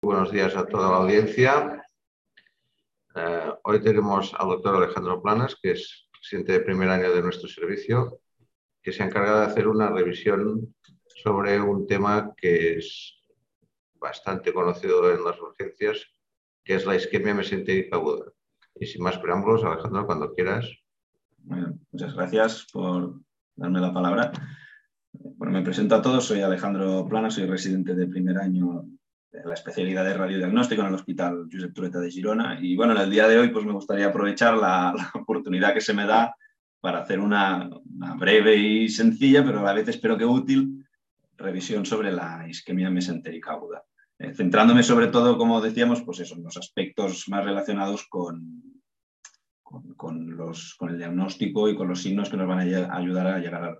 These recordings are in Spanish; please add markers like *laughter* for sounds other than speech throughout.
Buenos días a toda la audiencia. Eh, hoy tenemos al doctor Alejandro Planas, que es presidente de primer año de nuestro servicio, que se encarga de hacer una revisión sobre un tema que es bastante conocido en las urgencias, que es la isquemia mesentérica aguda. Y sin más preámbulos, Alejandro, cuando quieras. Muchas gracias por darme la palabra. Bueno, me presento a todos, soy Alejandro Plana, soy residente de primer año la especialidad de radiodiagnóstico en el Hospital Josep Trueta de Girona. Y bueno, en el día de hoy pues me gustaría aprovechar la, oportunidad que se me da para hacer una, breve y sencilla, pero a la vez espero que útil, revisión sobre la isquemia mesentérica aguda. Eh, centrándome sobre todo, como decíamos, pues en los aspectos más relacionados con, con, los, con el diagnóstico y con los signos que nos van a ayudar a llegar al,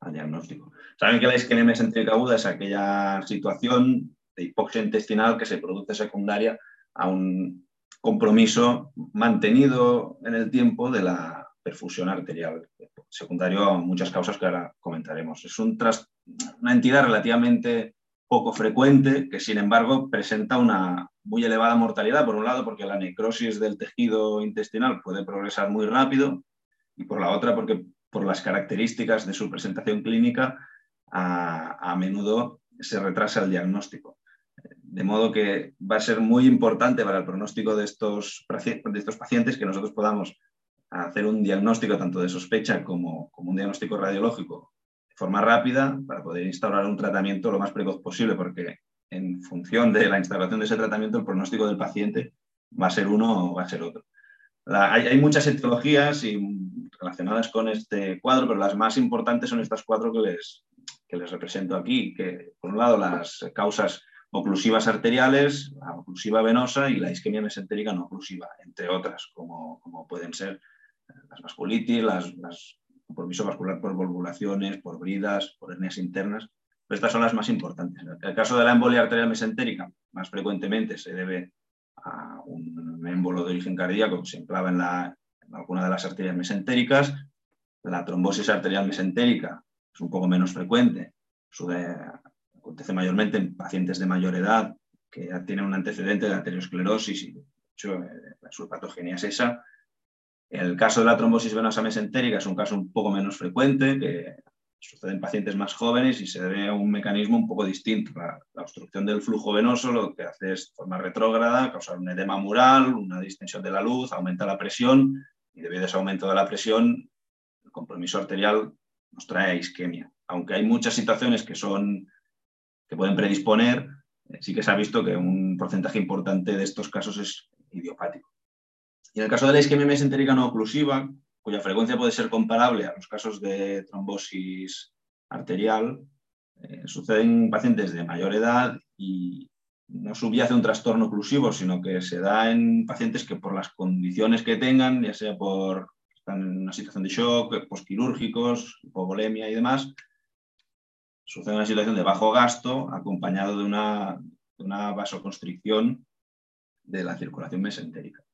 al diagnóstico. Saben que la isquemia mesentérica aguda es aquella situación de hipoxia intestinal que se produce secundaria a un compromiso mantenido en el tiempo de la perfusión arterial, secundario a muchas causas que ahora comentaremos. Es una entidad relativamente poco frecuente que, sin embargo, presenta una muy elevada mortalidad, por un lado, porque la necrosis del tejido intestinal puede progresar muy rápido, y por la otra, porque por las características de su presentación clínica, a, menudo se retrasa el diagnóstico. De modo que va a ser muy importante para el pronóstico de estos, de estos pacientes que nosotros podamos hacer un diagnóstico tanto de sospecha como, como un diagnóstico radiológico de forma rápida para poder instaurar un tratamiento lo más precoz posible, porque en función de la instalación de ese tratamiento el pronóstico del paciente va a ser uno o va a ser otro. hay, hay, muchas etiologías relacionadas con este cuadro, pero las más importantes son estas cuatro que les, que les represento aquí, que por un lado las causas oclusivas arteriales, la oclusiva venosa y la isquemia mesentérica no oclusiva, entre otras, como, pueden ser las vasculitis, las, las compromiso vascular por volvulaciones, por bridas, por hernias internas, pero estas son las más importantes. El caso de la embolia arterial mesentérica, más frecuentemente se debe a un émbolo de origen cardíaco que se enclava en la, alguna de las arterias mesentéricas. La trombosis arterial mesentérica es un poco menos frecuente, acontece mayormente en pacientes de mayor edad que ya tienen un antecedente de arteriosclerosis y de hecho eh, su patogenia es esa. El caso de la trombosis venosa mesentérica es un caso un poco menos frecuente, que sucede en pacientes más jóvenes y se debe a un mecanismo un poco distinto. La, obstrucción del flujo venoso lo que hace es, de forma retrógrada, causar un edema mural, una distensión de la luz, aumenta la presión y debido a ese aumento de la presión, el compromiso arterial nos trae isquemia. Aunque hay muchas situaciones que, son, que pueden predisponer, eh, sí que se ha visto que un porcentaje importante de estos casos es idiopático. Y en el caso de la isquemia mesentérica no oclusiva, cuya frecuencia puede ser comparable a los casos de trombosis arterial, eh, sucede en pacientes de mayor edad y, no subyace un trastorno oclusivo, sino que se da en pacientes que por las condiciones que tengan, ya sea por están en una situación de shock, posquirúrgicos, hipovolemia y demás, sucede una situación de bajo gasto acompañado de una, una vasoconstricción de la circulación mesentérica.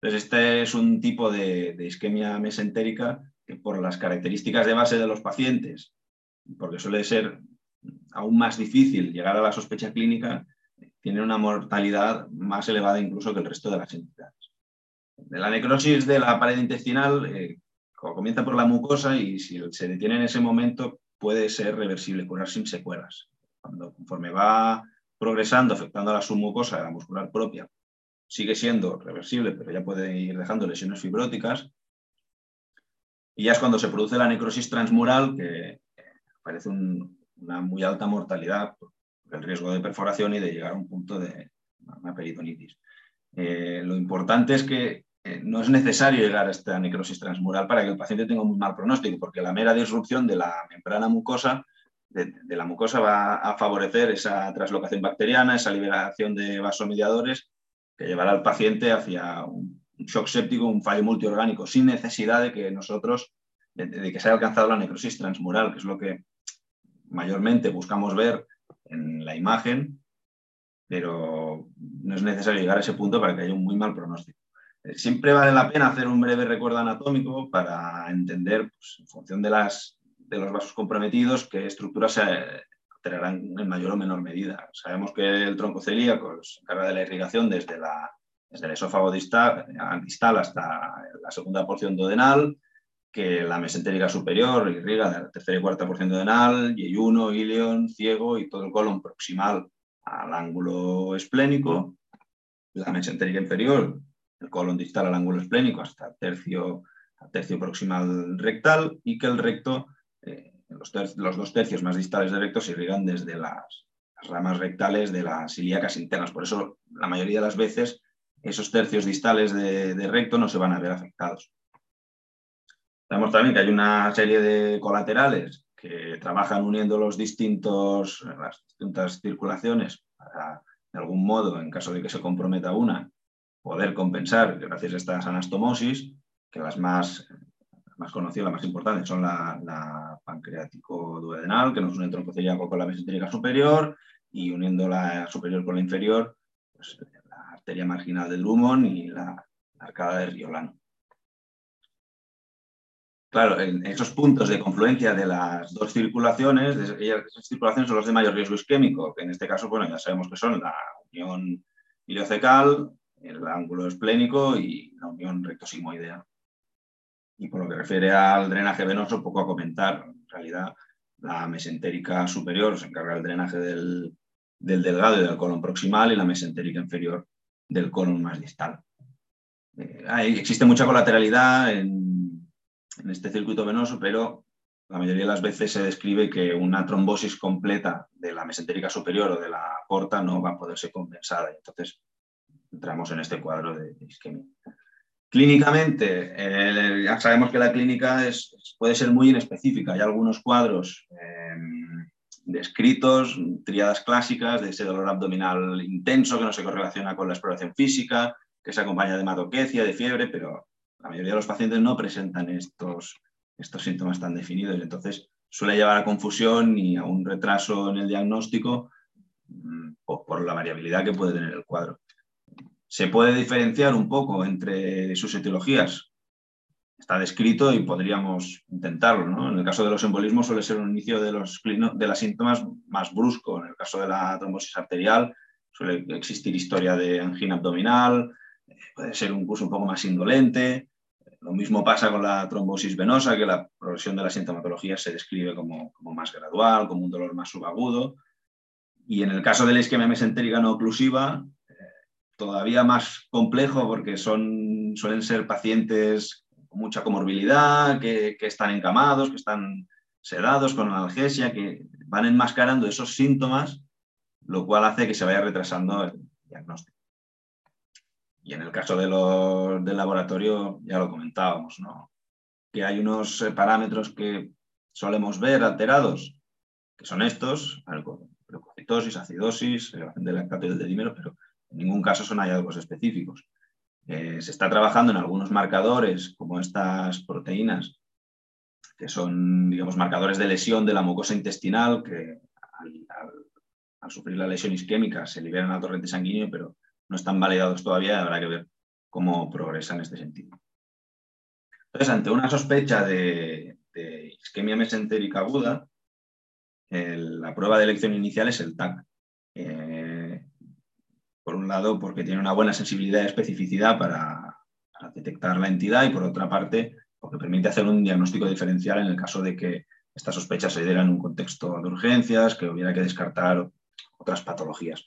Entonces, este es un tipo de, isquemia mesentérica que por las características de base de los pacientes, porque suele ser aún más difícil llegar a la sospecha clínica, tienen una mortalidad más elevada incluso que el resto de las entidades. La necrosis de la pared intestinal eh, comienza por la mucosa y si se detiene en ese momento puede ser reversible, curar sin secuelas. Cuando conforme va progresando, afectando a la submucosa, a la muscular propia, sigue siendo reversible, pero ya puede ir dejando lesiones fibróticas. Y ya es cuando se produce la necrosis transmural, que aparece una muy alta mortalidad, el riesgo de perforación y de llegar a un punto de una peritonitis. Eh, lo importante es que eh, no es necesario llegar a esta necrosis transmural para que el paciente tenga un mal pronóstico, porque la mera disrupción de la membrana mucosa, de, la mucosa, va a favorecer esa translocación bacteriana, esa liberación de vasomediadores que llevará al paciente hacia un, shock séptico, un fallo multiorgánico, sin necesidad de que nosotros, de que se haya alcanzado la necrosis transmural, que es lo que mayormente buscamos ver en la imagen, pero no es necesario llegar a ese punto para que haya un muy mal pronóstico. Eh, siempre vale la pena hacer un breve recuerdo anatómico para entender, pues, en función de, las, de los vasos comprometidos, qué estructuras alterarán en mayor o menor medida. Sabemos que el tronco celíaco se encarga de la irrigación desde, la, desde el esófago distal, distal hasta la segunda porción duodenal, que la mesentérica superior irriga la tercera y cuarta porción duodenal, yeyuno, ilion, ciego y todo el colon proximal al ángulo esplénico, la mesentérica inferior, el colon distal al ángulo esplénico hasta tercio, tercio proximal rectal y que el recto, eh, los, dos tercios más distales del recto se irrigan desde las, ramas rectales de las ilíacas internas. Por eso, la mayoría de las veces, esos tercios distales de, de recto no se van a ver afectados. Sabemos también que hay una serie de colaterales que trabajan uniendo los distintos, las distintas circulaciones para, de algún modo, en caso de que se comprometa una, poder compensar gracias a estas anastomosis, que las más, más conocidas, las más importantes, son la, la pancreático-duodenal, que nos une el tronco celíaco con la mesentérica superior, y uniendo la superior con la inferior, pues, la arteria marginal de Drummond y la, la arcada de Riolano. Claro, en esos puntos de confluencia de las dos circulaciones, esas circulaciones son los de mayor riesgo isquémico, que en este caso, bueno, ya sabemos que son la unión iliocecal, el ángulo esplénico y la unión rectosimoidea. Y por lo que refiere al drenaje venoso, poco a comentar. En realidad, la mesentérica superior se encarga del drenaje del, delgado y del colon proximal y la mesentérica inferior del colon más distal. Eh, existe mucha colateralidad en este circuito venoso, pero la mayoría de las veces se describe que una trombosis completa de la mesentérica superior o de la porta no va a poder ser compensada. Entonces, entramos en este cuadro de, isquemia. Clínicamente, eh, ya sabemos que la clínica es, puede ser muy inespecífica. Hay algunos cuadros em, descritos, triadas clásicas, de ese dolor abdominal intenso que no se correlaciona con la exploración física, que se acompaña de hematoquecia, de fiebre, pero la mayoría de los pacientes no presentan estos, estos síntomas tan definidos. Entonces, suele llevar a confusión y a un retraso en el diagnóstico mm, por, la variabilidad que puede tener el cuadro. Se puede diferenciar un poco entre sus etiologías. Está descrito y podríamos intentarlo. En el caso de los embolismos suele ser un inicio de los, de los síntomas más brusco. En el caso de la trombosis arterial suele existir historia de angina abdominal, puede ser un curso un poco más indolente. Lo mismo pasa con la trombosis venosa, que la progresión de la sintomatología se describe como, más gradual, como un dolor más subagudo. Y en el caso de la isquemia mesentérica no oclusiva, eh, todavía más complejo porque son, suelen ser pacientes con mucha comorbilidad, que, están encamados, que están sedados con analgesia, que van enmascarando esos síntomas, lo cual hace que se vaya retrasando el diagnóstico. Y en el caso de del laboratorio ya lo comentábamos, ¿no? que hay unos eh, parámetros que solemos ver alterados, que son estos, leucocitosis, acidosis, elevación del lactato y del dedímero, pero en ningún caso son hallazgos específicos. Eh, se está trabajando en algunos marcadores, como estas proteínas, que son, digamos, marcadores de lesión de la mucosa intestinal, que al, sufrir la lesión isquémica se liberan al torrente sanguíneo, pero no están validados todavía, habrá que ver cómo progresa en este sentido. Entonces, ante una sospecha de, isquemia mesentérica aguda, la prueba de elección inicial es el TAC. Eh, por un lado, porque tiene una buena sensibilidad y especificidad para, detectar la entidad y por otra parte, porque permite hacer un diagnóstico diferencial en el caso de que esta sospecha se diera en un contexto de urgencias, que hubiera que descartar otras patologías.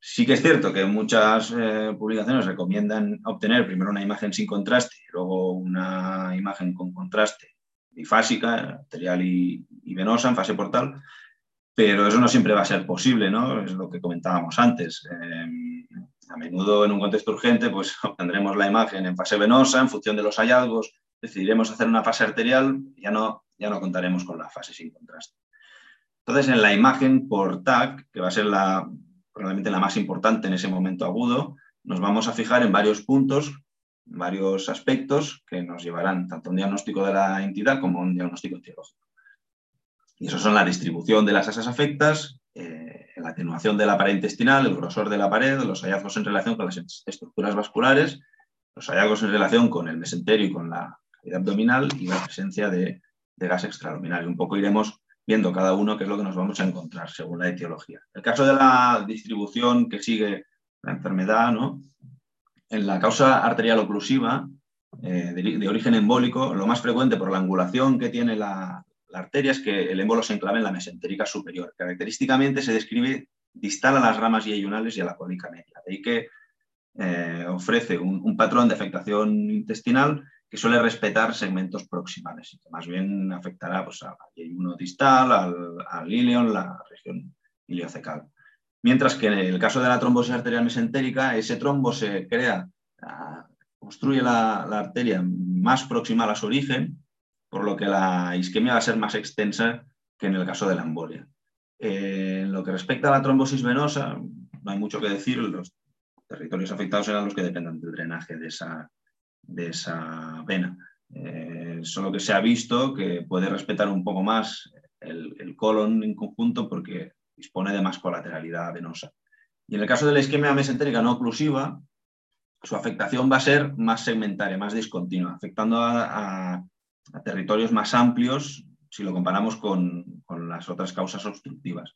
Sí que es cierto que muchas eh, publicaciones recomiendan obtener primero una imagen sin contraste luego una imagen con contraste bifásica, arterial y, venosa en fase portal, pero eso no siempre va a ser posible, ¿no? Es lo que comentábamos antes. Em, a menudo en un contexto urgente pues *laughs* obtendremos la imagen en fase venosa, en función de los hallazgos, decidiremos hacer una fase arterial ya no, ya no contaremos con la fase sin contraste. Entonces, en la imagen por TAC, que va a ser la, probablemente la más importante en ese momento agudo, nos vamos a fijar en varios puntos, varios aspectos que nos llevarán tanto a un diagnóstico de la entidad como a un diagnóstico etiológico. Y esos son la distribución de las asas afectas, eh, la atenuación de la pared intestinal, el grosor de la pared, los hallazgos en relación con las estructuras vasculares, los hallazgos en relación con el mesenterio y con la cavidad abdominal y la presencia de, de gas extraluminal. Y un poco iremos viendo cada uno qué es lo que nos vamos a encontrar según la etiología. El caso de la distribución que sigue la enfermedad, ¿no? en la causa arterial oclusiva eh, de, origen embólico, lo más frecuente por la angulación que tiene la, arteria es que el émbolo se enclave en la mesentérica superior. Característicamente se describe distal a las ramas iyunales y a la cólica media. De ahí que eh, ofrece un, patrón de afectación intestinal que suele respetar segmentos proximales y que más bien afectará pues, al yeyuno distal, al, al la región iliocecal. Mientras que en el caso de la trombosis arterial mesentérica, ese trombo se crea, ah, construye la, arteria más próxima a su origen, por lo que la isquemia va a ser más extensa que en el caso de la embolia. Eh, en lo que respecta a la trombosis venosa, no hay mucho que decir, los territorios afectados eran los que dependen del drenaje de esa, de esa vena. Eh, solo que se ha visto que puede respetar un poco más el, el colon en conjunto porque dispone de más colateralidad venosa. Y en el caso de la isquemia mesentérica no oclusiva, su afectación va a ser más segmentaria, más discontinua, afectando a, territorios más amplios si lo comparamos con, las otras causas obstructivas.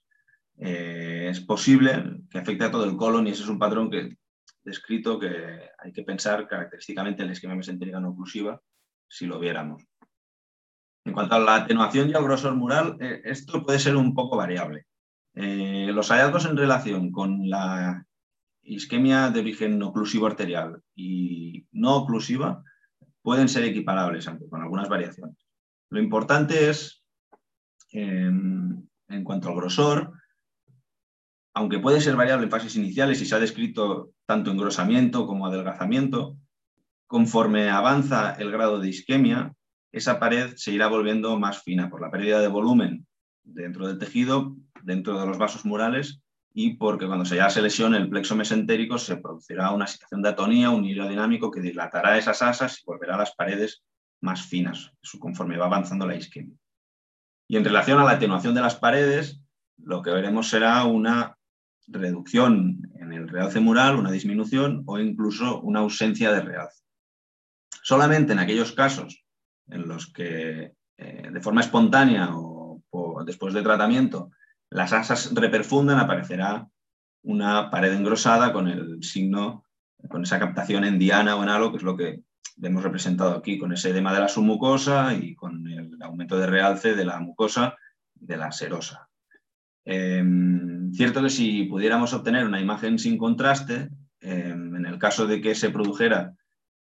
Eh, es posible que afecte a todo el colon y ese es un patrón que descrito que hay que pensar característicamente en la isquemia mesentérica no oclusiva si lo viéramos. En cuanto a la atenuación y al grosor mural, eh, esto puede ser un poco variable. Eh, los hallazgos en relación con la isquemia de origen oclusivo arterial y no oclusiva pueden ser equiparables, aunque con algunas variaciones. Lo importante es, em, en cuanto al grosor, aunque puede ser variable en fases iniciales y se ha descrito tanto engrosamiento como adelgazamiento, conforme avanza el grado de isquemia, esa pared se irá volviendo más fina por la pérdida de volumen dentro del tejido, dentro de los vasos murales y porque cuando se ya se el plexo mesentérico se producirá una situación de atonía, un hilo dinámico que dilatará esas asas y volverá a las paredes más finas, conforme va avanzando la isquemia. Y en relación a la atenuación de las paredes, lo que veremos será una reducción en el realce mural, una disminución o incluso una ausencia de realce. Solamente en aquellos casos en los que eh, de forma espontánea o después de tratamiento, las asas reperfundan, aparecerá una pared engrosada con el signo, con esa captación en diana o en halo, que es lo que hemos representado aquí, con ese edema de la submucosa y con el aumento de realce de la mucosa de la serosa. Em, cierto que si pudiéramos obtener una imagen sin contraste, em, en el caso de que se produjera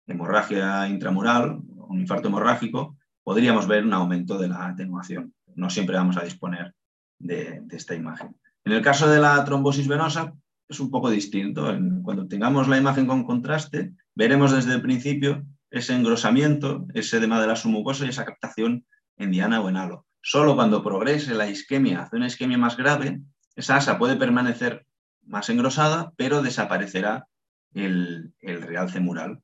hemorragia intramural, un infarto hemorrágico, podríamos ver un aumento de la atenuación no siempre vamos a disponer de, esta imagen. En el caso de la trombosis venosa es un poco distinto. Cuando tengamos la imagen con contraste, veremos desde el principio ese engrosamiento, ese edema de la submucosa y esa captación en diana o en halo. Solo cuando progrese la isquemia hacia una isquemia más grave, esa asa puede permanecer más engrosada, pero desaparecerá el, el realce mural.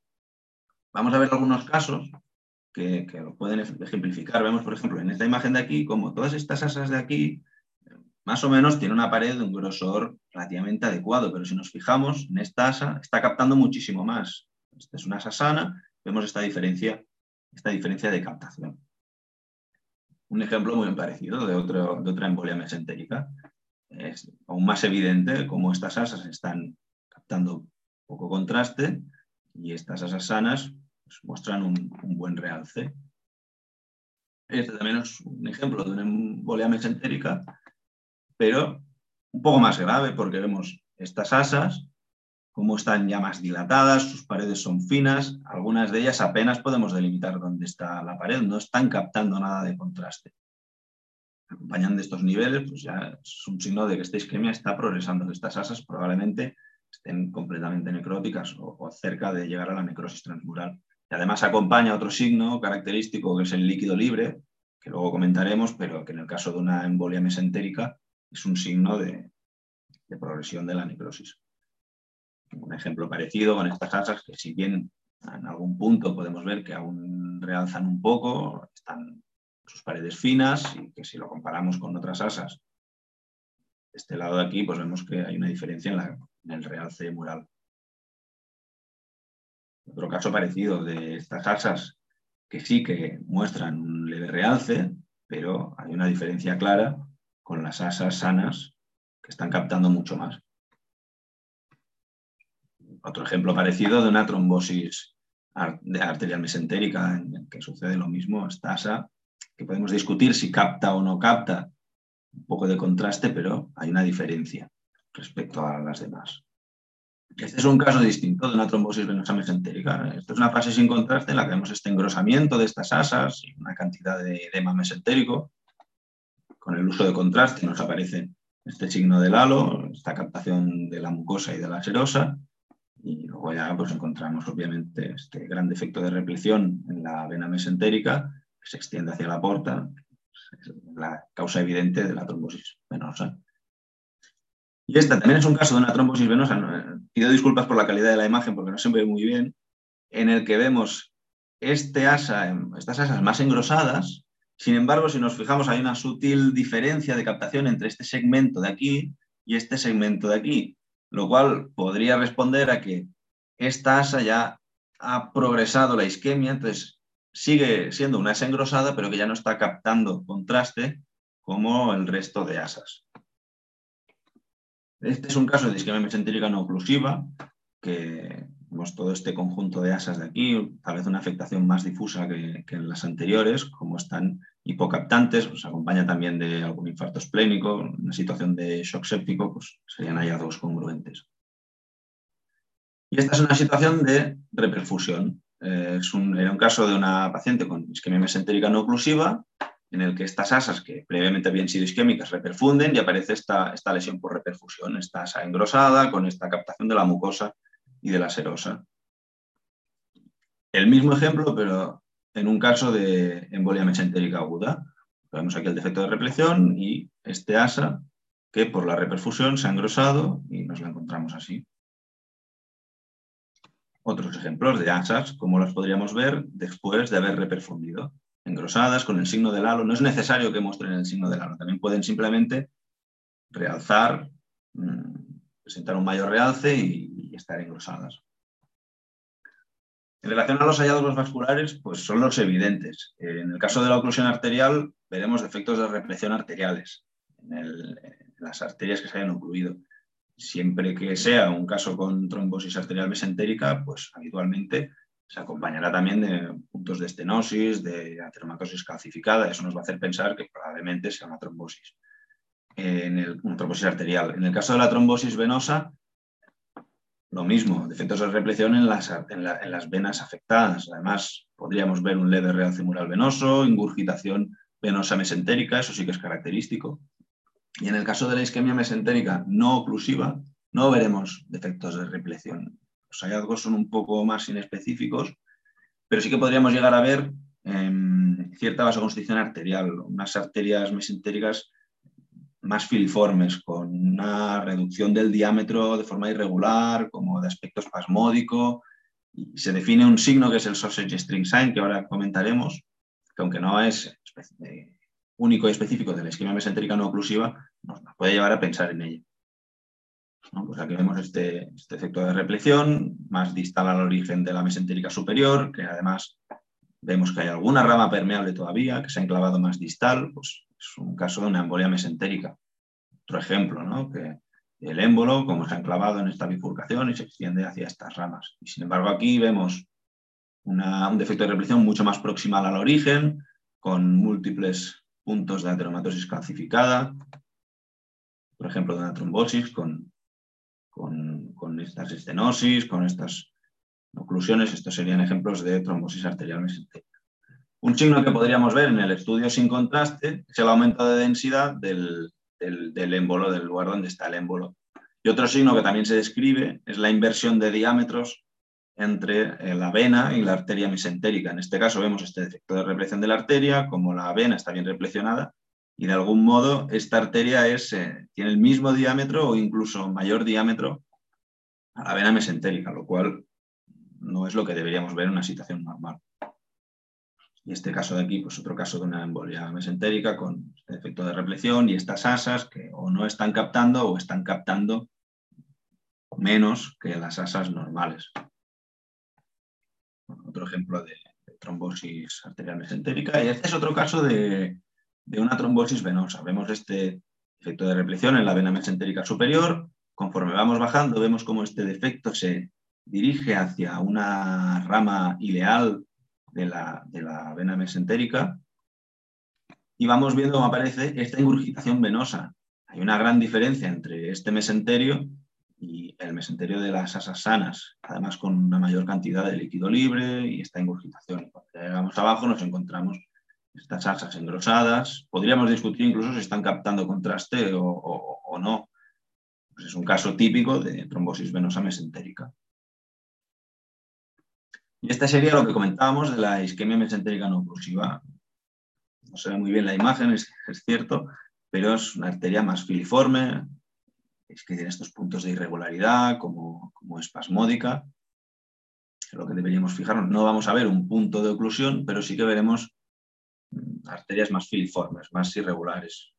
Vamos a ver algunos casos que, lo pueden ejemplificar. Vemos, por ejemplo, en esta imagen de aquí, como todas estas asas de aquí, más o menos tiene una pared de un grosor relativamente adecuado, pero si nos fijamos en esta asa, está captando muchísimo más. Esta es una asa sana, vemos esta diferencia, esta diferencia de captación. Un ejemplo muy parecido de, otra embolia mesentérica. Es aún más evidente cómo estas asas están captando poco contraste y estas asas sanas pues, muestran un, buen realce. Este también es un ejemplo de una embolia mesentérica, pero un poco más grave porque vemos estas asas, cómo están ya más dilatadas, sus paredes son finas, algunas de ellas apenas podemos delimitar dónde está la pared, no están captando nada de contraste. Acompañando estos niveles, pues ya es un signo de que esta isquemia está progresando. Estas asas probablemente estén completamente necróticas o cerca de llegar a la necrosis transmural además acompaña otro signo característico que es el líquido libre, que luego comentaremos, pero que en el caso de una embolia mesentérica es un signo de, progresión de la necrosis. Un ejemplo parecido con estas asas que si bien en algún punto podemos ver que aún realzan un poco, están sus paredes finas y que si lo comparamos con otras asas, de este lado de aquí, pues vemos que hay una diferencia en el realce mural. Otro caso parecido de estas asas que sí que muestran un leve realce, pero hay una diferencia clara con las asas sanas que están captando mucho más. Otro ejemplo parecido de una trombosis arterial mesentérica en que sucede lo mismo, esta asa, que podemos discutir si capta o no capta un poco de contraste, pero hay una diferencia respecto a las demás. Este es un caso distinto de una trombosis venosa mesentérica. Esta es una fase sin contraste en la que vemos este engrosamiento de estas asas y una cantidad de edema mesentérico. Con el uso de contraste nos aparece este signo del halo, esta captación de la mucosa y de la serosa. Y luego ya pues, encontramos obviamente este gran defecto de repleción en la vena mesentérica que se extiende hacia la porta, la causa evidente de la trombosis venosa. Y esta también es un caso de una trombosis venosa, pido disculpas por la calidad de la imagen porque no se ve muy bien, en el que vemos este asa, estas asas más engrosadas, sin embargo, si nos fijamos hay una sutil diferencia de captación entre este segmento de aquí y este segmento de aquí, lo cual podría responder a que esta asa ya ha progresado la isquemia, entonces sigue siendo una asa engrosada, pero que ya no está captando contraste como el resto de asas. Este es un caso de isquemia mesentérica no oclusiva, que vemos todo este conjunto de asas de aquí, tal vez una afectación más difusa que, en las anteriores, como están hipocaptantes, pues acompaña también de algún infarto esplénico, una situación de shock séptico, pues serían hallazgos congruentes. Y esta es una situación de reperfusión. Eh, es un, era un caso de una paciente con isquemia mesentérica no oclusiva en el que estas asas que previamente habían sido isquémicas reperfunden y aparece esta, esta lesión por reperfusión, esta asa engrosada con esta captación de la mucosa y de la serosa. El mismo ejemplo, pero en un caso de embolia mesentérica aguda. Vemos aquí el defecto de repleción y este asa que por la reperfusión se ha engrosado y nos la encontramos así. Otros ejemplos de asas, como las podríamos ver después de haber reperfundido engrosadas con el signo del halo. No es necesario que muestren el signo del halo, también pueden simplemente realzar, mm, presentar un mayor realce y, estar engrosadas. En relación a los hallazgos vasculares, pues son los evidentes. En el caso de la oclusión arterial, veremos defectos de represión arteriales en, las arterias que se hayan ocluido. Siempre que sea un caso con trombosis arterial mesentérica, pues habitualmente se acompañará también de puntos de estenosis, de ateromatosis calcificada. Eso nos va a hacer pensar que probablemente sea una trombosis, en el, una trombosis arterial. En el caso de la trombosis venosa, lo mismo, defectos de repleción en las, en, las venas afectadas. Además, podríamos ver un leve realce mural venoso, ingurgitación venosa mesentérica, eso sí que es característico. Y en el caso de la isquemia mesentérica no oclusiva, no veremos defectos de repleción los hallazgos son un poco más inespecíficos, pero sí que podríamos llegar a ver em, cierta vasoconstricción arterial, unas arterias mesentéricas más filiformes, con una reducción del diámetro de forma irregular, como de aspecto espasmódico. Y se define un signo que es el sausage string sign, que ahora comentaremos, que aunque no es eh, único y específico de la esquema mesentérica no oclusiva, nos puede llevar a pensar en ello. Pues aquí vemos este, este, efecto de repleción, más distal al origen de la mesentérica superior, que además vemos que hay alguna rama permeable todavía, que se ha enclavado más distal, pues es un caso de una embolia mesentérica. Otro ejemplo, ¿no? que el émbolo, como ha enclavado en esta bifurcación y se extiende hacia estas ramas. Y sin embargo aquí vemos un defecto de repleción mucho más proximal al origen, con múltiples puntos de ateromatosis calcificada, por ejemplo, de una trombosis con con, estas estenosis, con estas oclusiones. Estos serían ejemplos de trombosis arterial mesentérica. Un signo que podríamos ver en el estudio sin contraste es el aumento de densidad del, del, émbolo, del lugar donde está el émbolo. Y otro signo que también se describe es la inversión de diámetros entre eh, la vena y la arteria mesentérica. En este caso vemos este defecto de repleción de la arteria, como la vena está bien replecionada, y de algún modo esta arteria es, eh, tiene el mismo diámetro o incluso mayor diámetro a la vena mesentérica, lo cual no es lo que deberíamos ver en una situación normal. Y este caso de aquí, pues otro caso de una embolia mesentérica con efecto de repleción y estas asas que o no están captando o están captando menos que las asas normales. Otro ejemplo de, trombosis arterial mesentérica. Y este es otro caso de, de una trombosis venosa. Vemos este efecto de represión en la vena mesentérica superior. Conforme vamos bajando, vemos cómo este defecto se dirige hacia una rama ileal de la, de la vena mesentérica y vamos viendo cómo aparece esta ingurgitación venosa. Hay una gran diferencia entre este mesenterio y el mesenterio de las asas sanas, además con una mayor cantidad de líquido libre y esta ingurgitación. Cuando llegamos abajo nos encontramos estas asas engrosadas. Podríamos discutir incluso si están captando contraste o, no. Pues es un caso típico de trombosis venosa mesentérica. Y este sería lo que comentábamos de la isquemia mesentérica no oclusiva. No se ve muy bien la imagen, es, cierto, pero es una arteria más filiforme, es que tiene estos puntos de irregularidad como, espasmódica. lo que deberíamos fijarnos, no vamos a ver un punto de oclusión, pero sí que veremos mm, arterias más filiformes, más irregulares.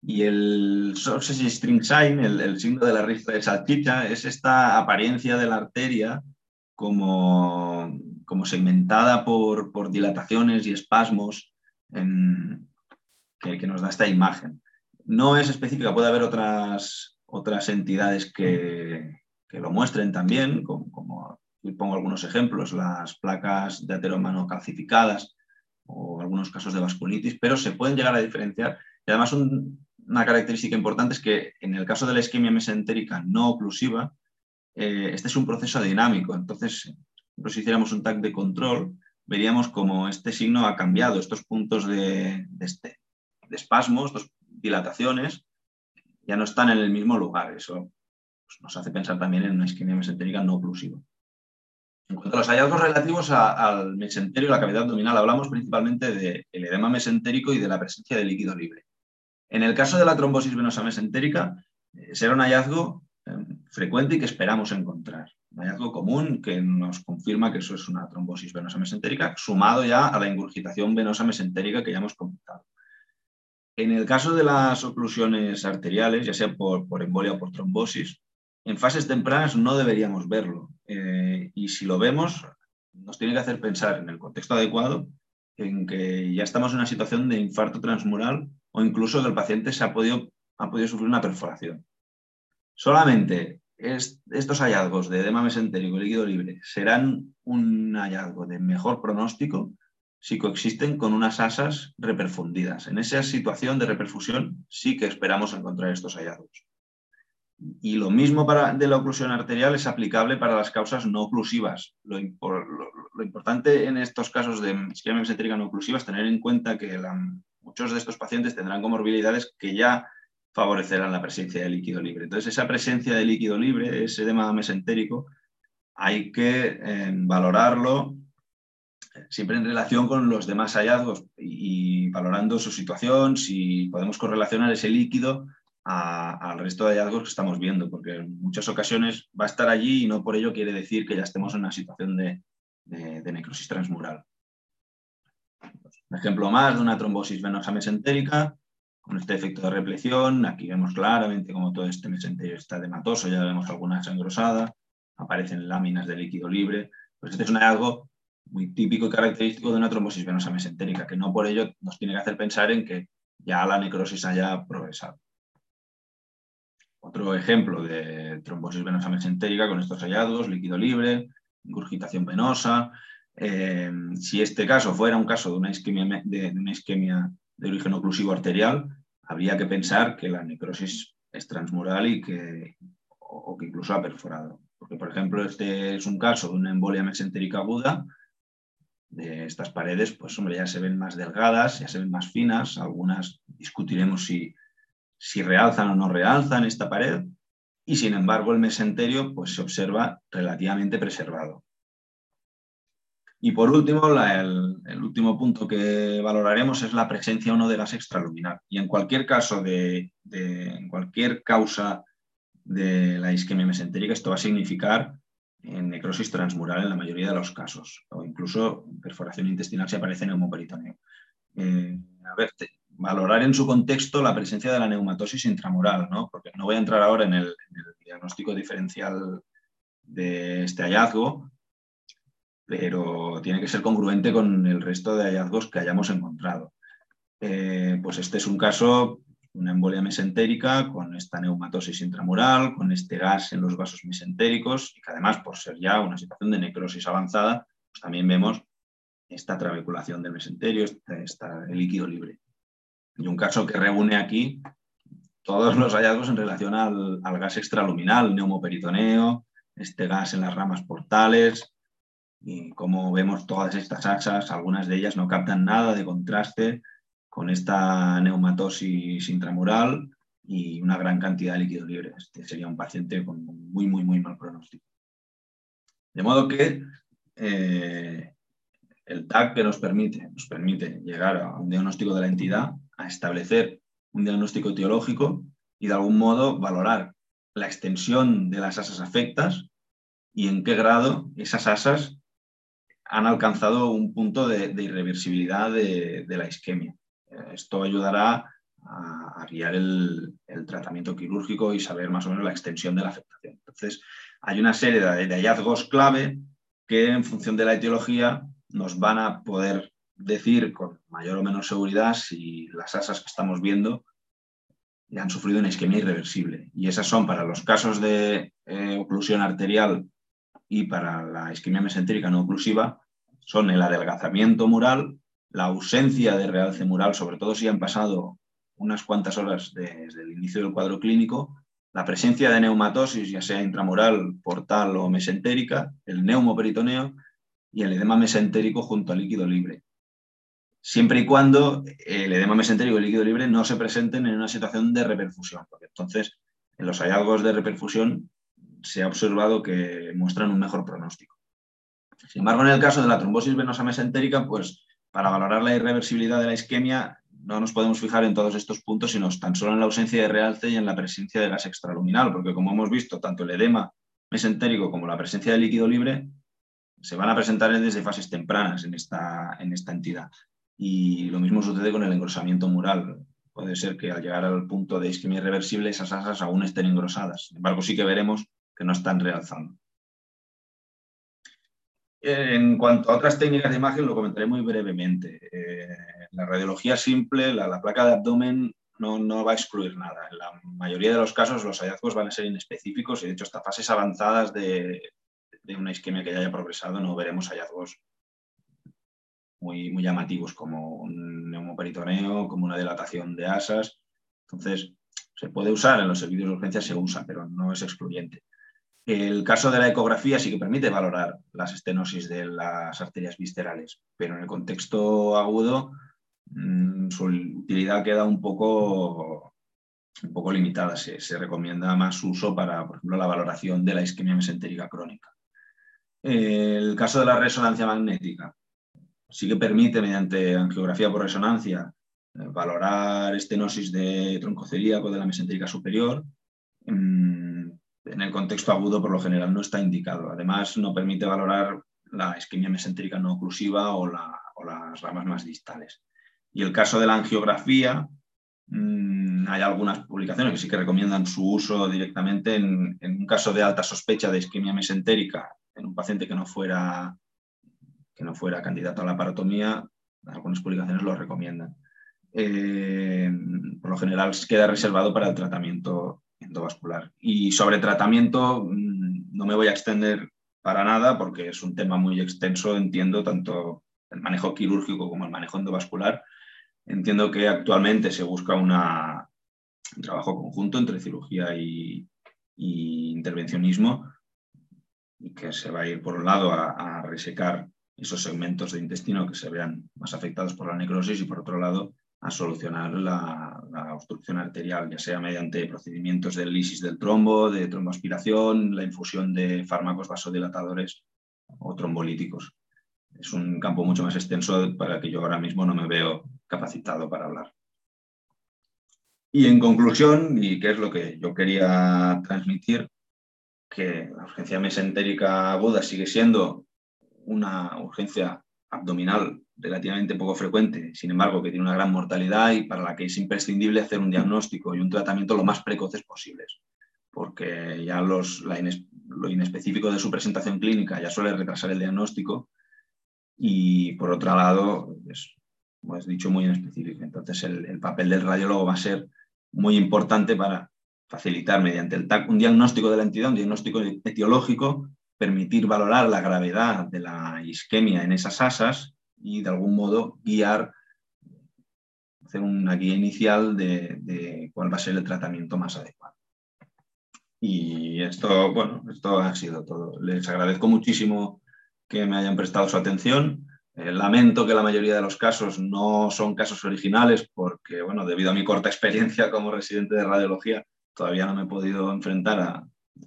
Y el sources string sign, el, el signo de la ristra de salchicha, es esta apariencia de la arteria como, como segmentada por, por, dilataciones y espasmos que, que, nos da esta imagen. No es específica, puede haber otras, otras entidades que, que lo muestren también, como, como pongo algunos ejemplos, las placas de ateromano calcificadas o algunos casos de vasculitis, pero se pueden llegar a diferenciar. Y además una característica importante es que en el caso de la isquemia mesentérica no oclusiva, eh, este es un proceso dinámico. Entonces, si hiciéramos un tag de control, veríamos como este signo ha cambiado, estos puntos de, este, de espasmo, estas dilataciones, ya no están en el mismo lugar. Eso pues, nos hace pensar también en una isquemia mesentérica no oclusiva. En cuanto a los hallazgos relativos al mesenterio y la cavidad abdominal, hablamos principalmente del edema mesentérico y de la presencia de líquido libre. En el caso de la trombosis venosa mesentérica, eh, será un hallazgo frecuente y que esperamos encontrar. Un hallazgo común que nos confirma que eso es una trombosis venosa mesentérica, sumado ya a la ingurgitación venosa mesentérica que ya hemos comentado. En el caso de las oclusiones arteriales, ya sea por, embolia o por trombosis, en fases tempranas no deberíamos verlo. Eh, y si lo vemos, nos tiene que hacer pensar en el contexto adecuado en que ya estamos en una situación de infarto transmural o incluso que el paciente se ha podido, ha podido sufrir una perforación. Solamente estos hallazgos de edema mesentérico y líquido libre serán un hallazgo de mejor pronóstico si coexisten con unas asas reperfundidas. En esa situación de reperfusión sí que esperamos encontrar estos hallazgos. Y lo mismo para, de la oclusión arterial es aplicable para las causas no oclusivas. Lo, importante en estos casos de isquemia mesentérica no oclusiva es tener en cuenta que muchos de estos pacientes tendrán comorbilidades que ya favorecerán la presencia de líquido libre. Entonces, esa presencia de líquido libre, ese edema mesentérico, hay que eh, valorarlo siempre en relación con los demás hallazgos y, valorando su situación, si podemos correlacionar ese líquido al resto de hallazgos que estamos viendo, porque en muchas ocasiones va a estar allí y no por ello quiere decir que ya estemos en una situación de, de necrosis transmural. Un ejemplo más de una trombosis venosa mesentérica, con este efecto de repleción. Aquí vemos claramente cómo todo este mesenterio está dematoso, ya vemos alguna engrosada, aparecen láminas de líquido libre. Pues este es un algo muy típico y característico de una trombosis venosa mesentérica, que no por ello nos tiene que hacer pensar en que ya la necrosis haya progresado. Otro ejemplo de trombosis venosa mesentérica con estos hallazgos, líquido libre, ingurgitación venosa. Eh, si este caso fuera un caso de una isquemia de, una isquemia de origen oclusivo arterial, habría que pensar que la necrosis es transmural y que, o, que incluso ha perforado. Porque, por ejemplo, este es un caso de una embolia mesentérica aguda, de estas paredes, pues hombre, ya se ven más delgadas, ya se ven más finas, algunas discutiremos si, si realzan o no realzan esta pared, y sin embargo el mesenterio pues, se observa relativamente preservado. Y por último, el, último punto que valoraremos es la presencia o no de gas extraluminar. Y en cualquier caso, de, en cualquier causa de la isquemia mesentérica, esto va a significar necrosis transmural en la mayoría de los casos, o incluso perforación intestinal si aparece neumoperitoneo. Eh, a ver, valorar en su contexto la presencia de la neumatosis intramural, ¿no? porque no voy a entrar ahora en en el diagnóstico diferencial de este hallazgo, pero tiene que ser congruente con el resto de hallazgos que hayamos encontrado. eh, pues este es un caso, una embolia mesentérica con esta neumatosis intramural, con este gas en los vasos mesentéricos y que además, por ser ya una situación de necrosis avanzada, pues también vemos esta trabeculación del mesenterio, este, el líquido libre. Y un caso que reúne aquí todos los hallazgos en relación al, gas extraluminal, neumoperitoneo, este gas en las ramas portales, y como vemos todas estas asas, algunas de ellas no captan nada de contraste con esta neumatosis intramural y una gran cantidad de líquido libre. Este sería un paciente con muy, muy, muy mal pronóstico. De modo que eh, el TAC que nos permite, nos permite llegar a un diagnóstico de la entidad, a establecer un diagnóstico etiológico y de algún modo valorar la extensión de las asas afectas y en qué grado esas asas han alcanzado un punto de, irreversibilidad de, la isquemia. Esto ayudará a, guiar el, tratamiento quirúrgico y saber más o menos la extensión de la afectación. Entonces, hay una serie de, hallazgos clave que en función de la etiología nos van a poder decir con mayor o menor seguridad si las asas que estamos viendo han sufrido una isquemia irreversible. Y esas son para los casos de eh, oclusión arterial y para la isquemia mesentérica no oclusiva, son el adelgazamiento mural, la ausencia de realce mural, sobre todo si han pasado unas cuantas horas desde el inicio del cuadro clínico, la presencia de neumatosis, ya sea intramural, portal o mesentérica, el neumoperitoneo y el edema mesentérico junto al líquido libre. Siempre y cuando el edema mesentérico y el líquido libre no se presenten en una situación de reperfusión, porque entonces en los hallazgos de reperfusión se ha observado que muestran un mejor pronóstico. Sin embargo, en el caso de la trombosis venosa mesentérica, pues para valorar la irreversibilidad de la isquemia no nos podemos fijar en todos estos puntos, sino tan solo en la ausencia de realce y en la presencia de gas extraluminal, porque como hemos visto, tanto el edema mesentérico como la presencia de líquido libre se van a presentar desde fases tempranas en esta, en esta entidad. Y lo mismo sucede con el engrosamiento mural. Puede ser que al llegar al punto de isquemia irreversible esas asas aún estén engrosadas. Sin embargo, sí que veremos que no están realzando. En cuanto a otras técnicas de imagen, lo comentaré muy brevemente. Eh, la radiología simple, la, placa de abdomen, no, no, va a excluir nada. En la mayoría de los casos los hallazgos van a ser inespecíficos y de hecho hasta fases avanzadas de, una isquemia que ya haya progresado no veremos hallazgos muy, muy llamativos, como un neumoperitoneo, como una dilatación de asas. Entonces, se puede usar en los servicios de urgencia, se usa, pero no es excluyente. El caso de la ecografía sí que permite valorar las estenosis de las arterias viscerales, pero en el contexto agudo mm, su utilidad queda un poco, un poco limitada. Se, recomienda más su uso para, por ejemplo, la valoración de la isquemia mesentérica crónica. El caso de la resonancia magnética sí que permite, mediante angiografía por resonancia, eh, valorar estenosis de tronco celíaco de la mesentérica superior. En el contexto agudo, por lo general, no está indicado. Además, no permite valorar la isquemia mesentérica no oclusiva o, las ramas más distales. Y el caso de la angiografía, mm, hay algunas publicaciones que sí que recomiendan su uso directamente en, en, un caso de alta sospecha de isquemia mesentérica en un paciente que no fuera que no fuera candidato a la parotomía, algunas publicaciones lo recomiendan. Eh, por lo general queda reservado para el tratamiento endovascular. Y sobre tratamiento mm, no me voy a extender para nada porque es un tema muy extenso, entiendo, tanto el manejo quirúrgico como el manejo endovascular. Entiendo que actualmente se busca un trabajo conjunto entre cirugía y, intervencionismo y que se va a ir por un lado a resecar esos segmentos de intestino que se vean más afectados por la necrosis y por otro lado a solucionar la, obstrucción arterial, ya sea mediante procedimientos de lisis del trombo, de tromboaspiración, la infusión de fármacos vasodilatadores o trombolíticos. Es un campo mucho más extenso para que yo ahora mismo no me veo capacitado para hablar. Y en conclusión, y qué es lo que yo quería transmitir, que la urgencia mesentérica aguda sigue siendo una urgencia abdominal relativamente poco frecuente, sin embargo, que tiene una gran mortalidad y para la que es imprescindible hacer un diagnóstico y un tratamiento lo más precoces posibles, porque ya los, lo inespecífico de su presentación clínica ya suele retrasar el diagnóstico y, por otro lado, es como has dicho, muy en específico. Entonces, el, papel del radiólogo va a ser muy importante para facilitar mediante el TAC un diagnóstico de la entidad, un diagnóstico etiológico, permitir valorar la gravedad de la isquemia en esas asas y de algún modo guiar, hacer una guía inicial de, cuál va a ser el tratamiento más adecuado. Y esto, bueno, esto ha sido todo. Les agradezco muchísimo que me hayan prestado su atención. Eh, lamento que la mayoría de los casos no son casos originales porque, bueno, debido a mi corta experiencia como residente de radiología, todavía no me he podido enfrentar a,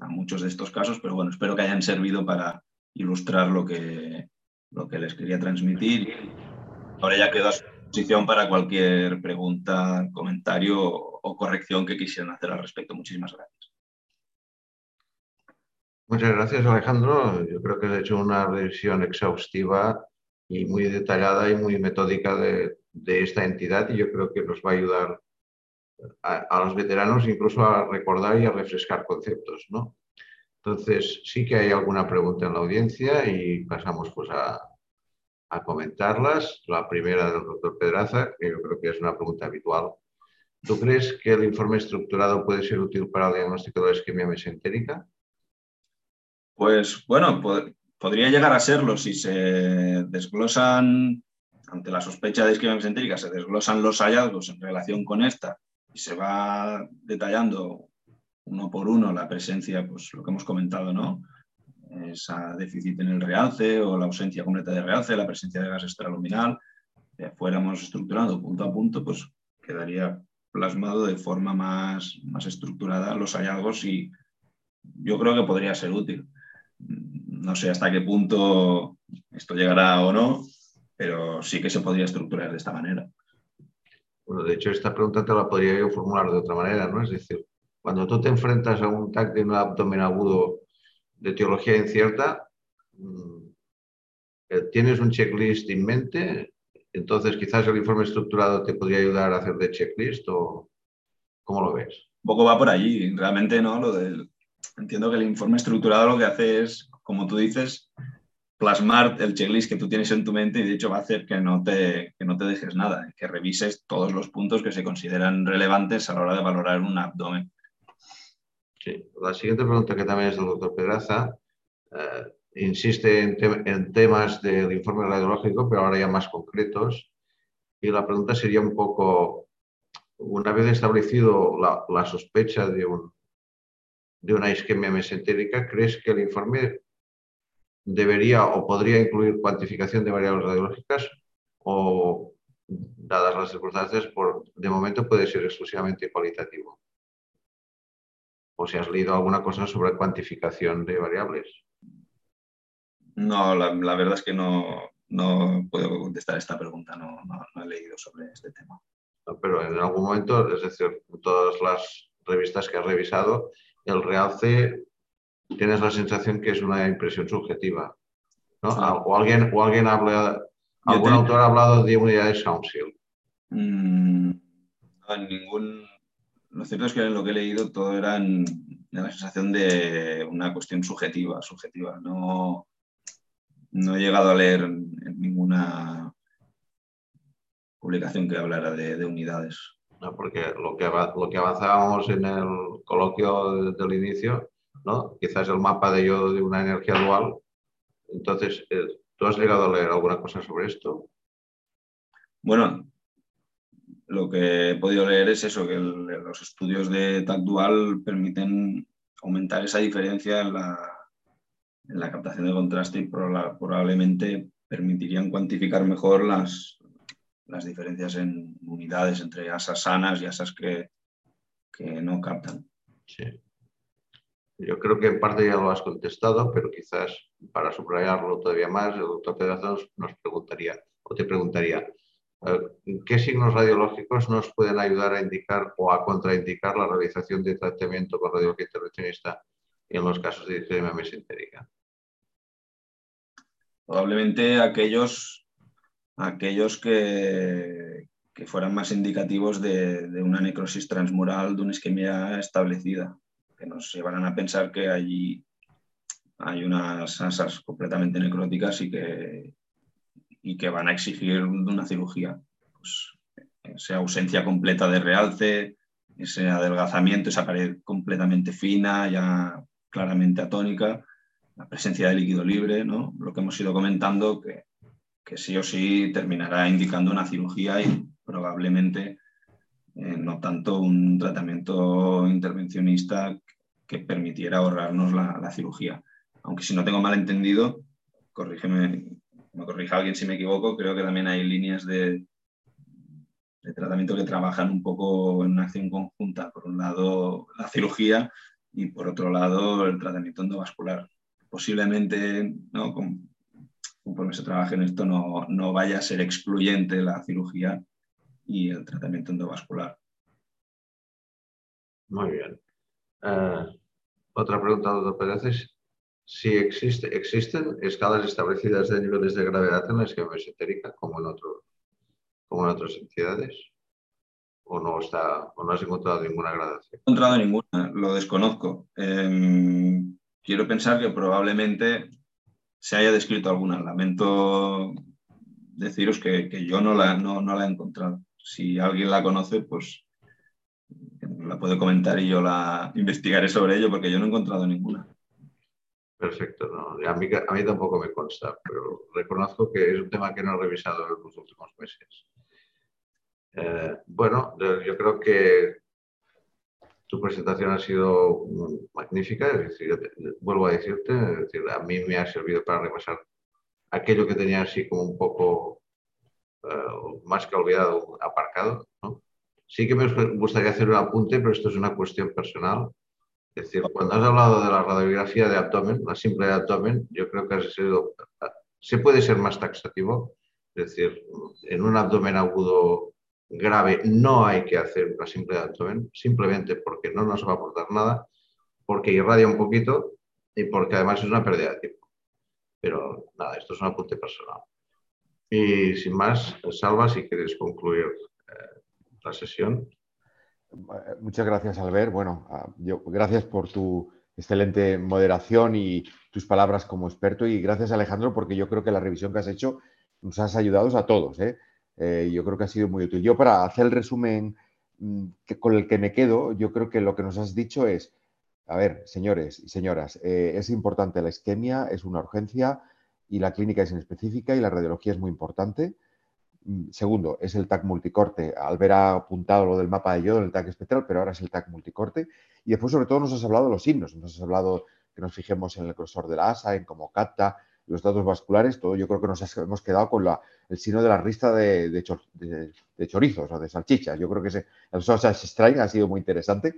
muchos de estos casos, pero bueno, espero que hayan servido para ilustrar lo que, lo que les quería transmitir. Ahora ya quedo a su disposición para cualquier pregunta, comentario o corrección que quisieran hacer al respecto. Muchísimas gracias. Muchas gracias, Alejandro. Yo creo que has hecho una revisión exhaustiva y muy detallada y muy metódica de, esta entidad y yo creo que nos va a ayudar a, los veteranos incluso a recordar y a refrescar conceptos. ¿no? Entonces, sí que hay alguna pregunta en la audiencia y pasamos pues a, a comentarlas. La primera del doctor Pedraza, que yo creo que es una pregunta habitual. ¿Tú crees que el informe estructurado puede ser útil para el diagnóstico de la isquemia mesentérica? Pues bueno, podría llegar a serlo si se desglosan, ante la sospecha de isquemia mesentérica, se desglosan los hallazgos en relación con esta y se va detallando uno por uno la presencia, pues lo que hemos comentado, ¿no? Esa déficit en el realce o la ausencia completa de realce, la presencia de gas extraluminal, si fuéramos estructurando punto a punto, pues quedaría plasmado de forma más, más estructurada los hallazgos y yo creo que podría ser útil no sé hasta qué punto esto llegará o no, pero sí que se podría estructurar de esta manera. Bueno, de hecho, esta pregunta te la podría yo formular de otra manera, ¿no? Es decir, cuando tú te enfrentas a un TAC de un abdomen agudo de teología incierta, mm, eh, tienes un checklist en mente, entonces quizás el informe estructurado te podría ayudar a hacer de checklist o cómo lo ves? Un poco va por allí, realmente no, lo del, entiendo que el informe estructurado lo que hace es como tú dices, plasmar el checklist que tú tienes en tu mente y de hecho va a hacer que no te, no te dejes nada, que revises todos los puntos que se consideran relevantes a la hora de valorar un abdomen. Sí. La siguiente pregunta que también es del doctor Pedraza, eh, insiste en, temas del informe radiológico, pero ahora ya más concretos. Y la pregunta sería un poco, una vez establecido la, la sospecha de, un, de una isquemia mesentérica, ¿crees que el informe debería o podría incluir cuantificación de variables radiológicas o, dadas las circunstancias, por, de momento puede ser exclusivamente cualitativo. O si has leído alguna cosa sobre cuantificación de variables. No, la, verdad es que no, no, puedo contestar esta pregunta, no, no, he leído sobre este tema. pero en algún momento, es decir, todas las revistas que has revisado, el realce tienes la sensación que es una impresión subjetiva. ¿no? O alguien, o alguien habla, algún autor ha hablado de unidades Council. Mm, no, ningún. Lo cierto es que en lo que he leído todo era la sensación de una cuestión subjetiva, subjetiva. No, no he llegado a leer ninguna publicación que hablara de, unidades. No, porque lo que, lo que avanzábamos en el coloquio del inicio Quizás el mapa de yodo de una energía dual. Entonces, eh, ¿tú has llegado a leer alguna cosa sobre esto? Bueno, lo que he podido leer es eso, que los estudios de TAC dual permiten aumentar esa diferencia en la, captación de contraste y probablemente permitirían cuantificar mejor las, diferencias en unidades entre asas sanas y asas que, que no captan. Sí. Yo creo que en parte ya lo has contestado, pero quizás para subrayarlo todavía más, el doctor Pedazos nos preguntaría, o te preguntaría, ¿qué signos radiológicos nos pueden ayudar a indicar o a contraindicar la realización de tratamiento con radiología intervencionista en los casos de disquemia mesentérica? Probablemente aquellos, aquellos que, que fueran más indicativos de, de, una necrosis transmural, de una isquemia establecida que nos llevarán a pensar que allí hay unas asas completamente necróticas y que, y que van a exigir una cirugía. pues, esa ausencia completa de realce, ese adelgazamiento, esa pared completamente fina, ya claramente atónica, la presencia de líquido libre, ¿no? lo que hemos ido comentando, que, que sí o sí terminará indicando una cirugía y probablemente eh, no tanto un tratamiento intervencionista que permitiera ahorrarnos la, cirugía. Aunque si no tengo mal entendido, corrígeme, me corrija alguien si me equivoco, creo que también hay líneas de, tratamiento que trabajan un poco en una acción conjunta. Por un lado, la cirugía y por otro lado, el tratamiento endovascular. Posiblemente, ¿no? conforme se trabaje en esto, no, no vaya a ser excluyente la cirugía y el tratamiento endovascular. Muy bien. Eh, otra pregunta, doctor Pérez, si existe, existen escalas establecidas de niveles de gravedad en la esquema esotérica como en, otro, como en otras entidades? ¿O no, está, o no has encontrado ninguna gradación? No he encontrado ninguna, lo desconozco. Em, quiero pensar que probablemente se haya descrito alguna. Lamento deciros que, yo no la, no, no la he encontrado si alguien la conoce, pues la puede comentar y yo la investigaré sobre ello porque yo no he encontrado ninguna. Perfecto, mí, a mí tampoco me consta, pero reconozco que es un tema que no he revisado en los últimos meses. Eh, bueno, yo creo que tu presentación ha sido magnífica, es decir, vuelvo a decirte, a mí me ha servido para repasar aquello que tenía así como un poco eh, más que olvidado, aparcado. Sí que me gustaría hacer un apunte, pero esto es una cuestión personal. Es decir, cuando has hablado de la radiografía de abdomen, la simple de abdomen, yo creo que has sido, se puede ser más taxativo. Es decir, en un abdomen agudo grave no hay que hacer una simple de abdomen, simplemente porque no nos va a aportar nada, porque irradia un poquito y porque además es una pérdida de tiempo. Pero nada, esto es un apunte personal. Y sin más, Salva, si quieres concluir eh, la sesión. Muchas gracias, Albert. Bueno, ah, yo, gracias por tu excelente moderación y tus palabras como experto. Y gracias, Alejandro, porque yo creo que la revisión que has hecho nos has ayudado a todos. ¿eh? Eh, yo creo que ha sido muy útil. Yo, para hacer el resumen mm, con el que me quedo, yo creo que lo que nos has dicho es, a ver, señores y señoras, es importante la isquemia, es una urgencia, y la clínica es inespecífica y la radiología es muy importante. Mm, segundo, es el TAC multicorte. Albert ha apuntado lo del mapa de en el TAC espectral, pero ahora es el TAC multicorte. Y después, sobre todo, nos has hablado de los signos. Nos has hablado que nos fijemos en el grosor de la asa, en cómo capta, los datos vasculares. Todo yo creo que nos hemos quedado con el signo de la rista de, chorizos o de salchichas. Yo creo que ese, el sausage strain ha sido muy interesante.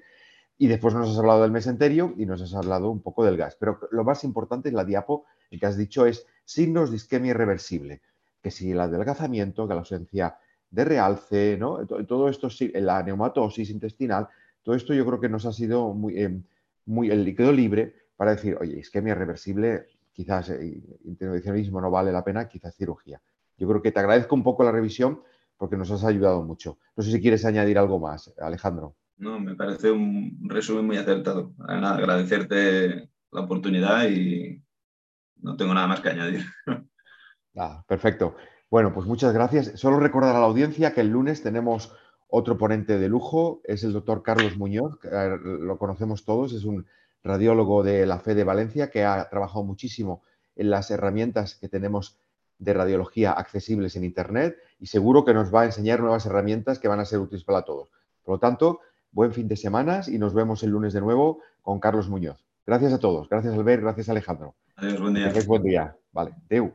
Y después nos has hablado del mesenterio y nos has hablado un poco del gas. Pero lo más importante es la diapo, el que has dicho es signos de isquemia irreversible, que si el adelgazamiento, que la ausencia de realce, ¿no? todo esto, la neumatosis intestinal, todo esto yo creo que nos ha sido muy, eh, muy el líquido libre para decir, oye, isquemia irreversible, quizás eh, intervencionismo no vale la pena, quizás cirugía. Yo creo que te agradezco un poco la revisión porque nos has ayudado mucho. No sé si quieres añadir algo más, Alejandro. No, me parece un resumen muy acertado. agradecerte la oportunidad y no tengo nada más que añadir. *laughs* Ah, perfecto. Bueno, pues muchas gracias. Solo recordar a la audiencia que el lunes tenemos otro ponente de lujo, es el doctor Carlos Muñoz, lo conocemos todos, es un radiólogo de la FE de Valencia que ha trabajado muchísimo en las herramientas que tenemos de radiología accesibles en Internet y seguro que nos va a enseñar nuevas herramientas que van a ser útiles para todos. Por lo tanto, buen fin de semana y nos vemos el lunes de nuevo con Carlos Muñoz. Gracias a todos. Gracias, Albert. Gracias, Alejandro. Adiós, buen día. buen día. Vale. Deu.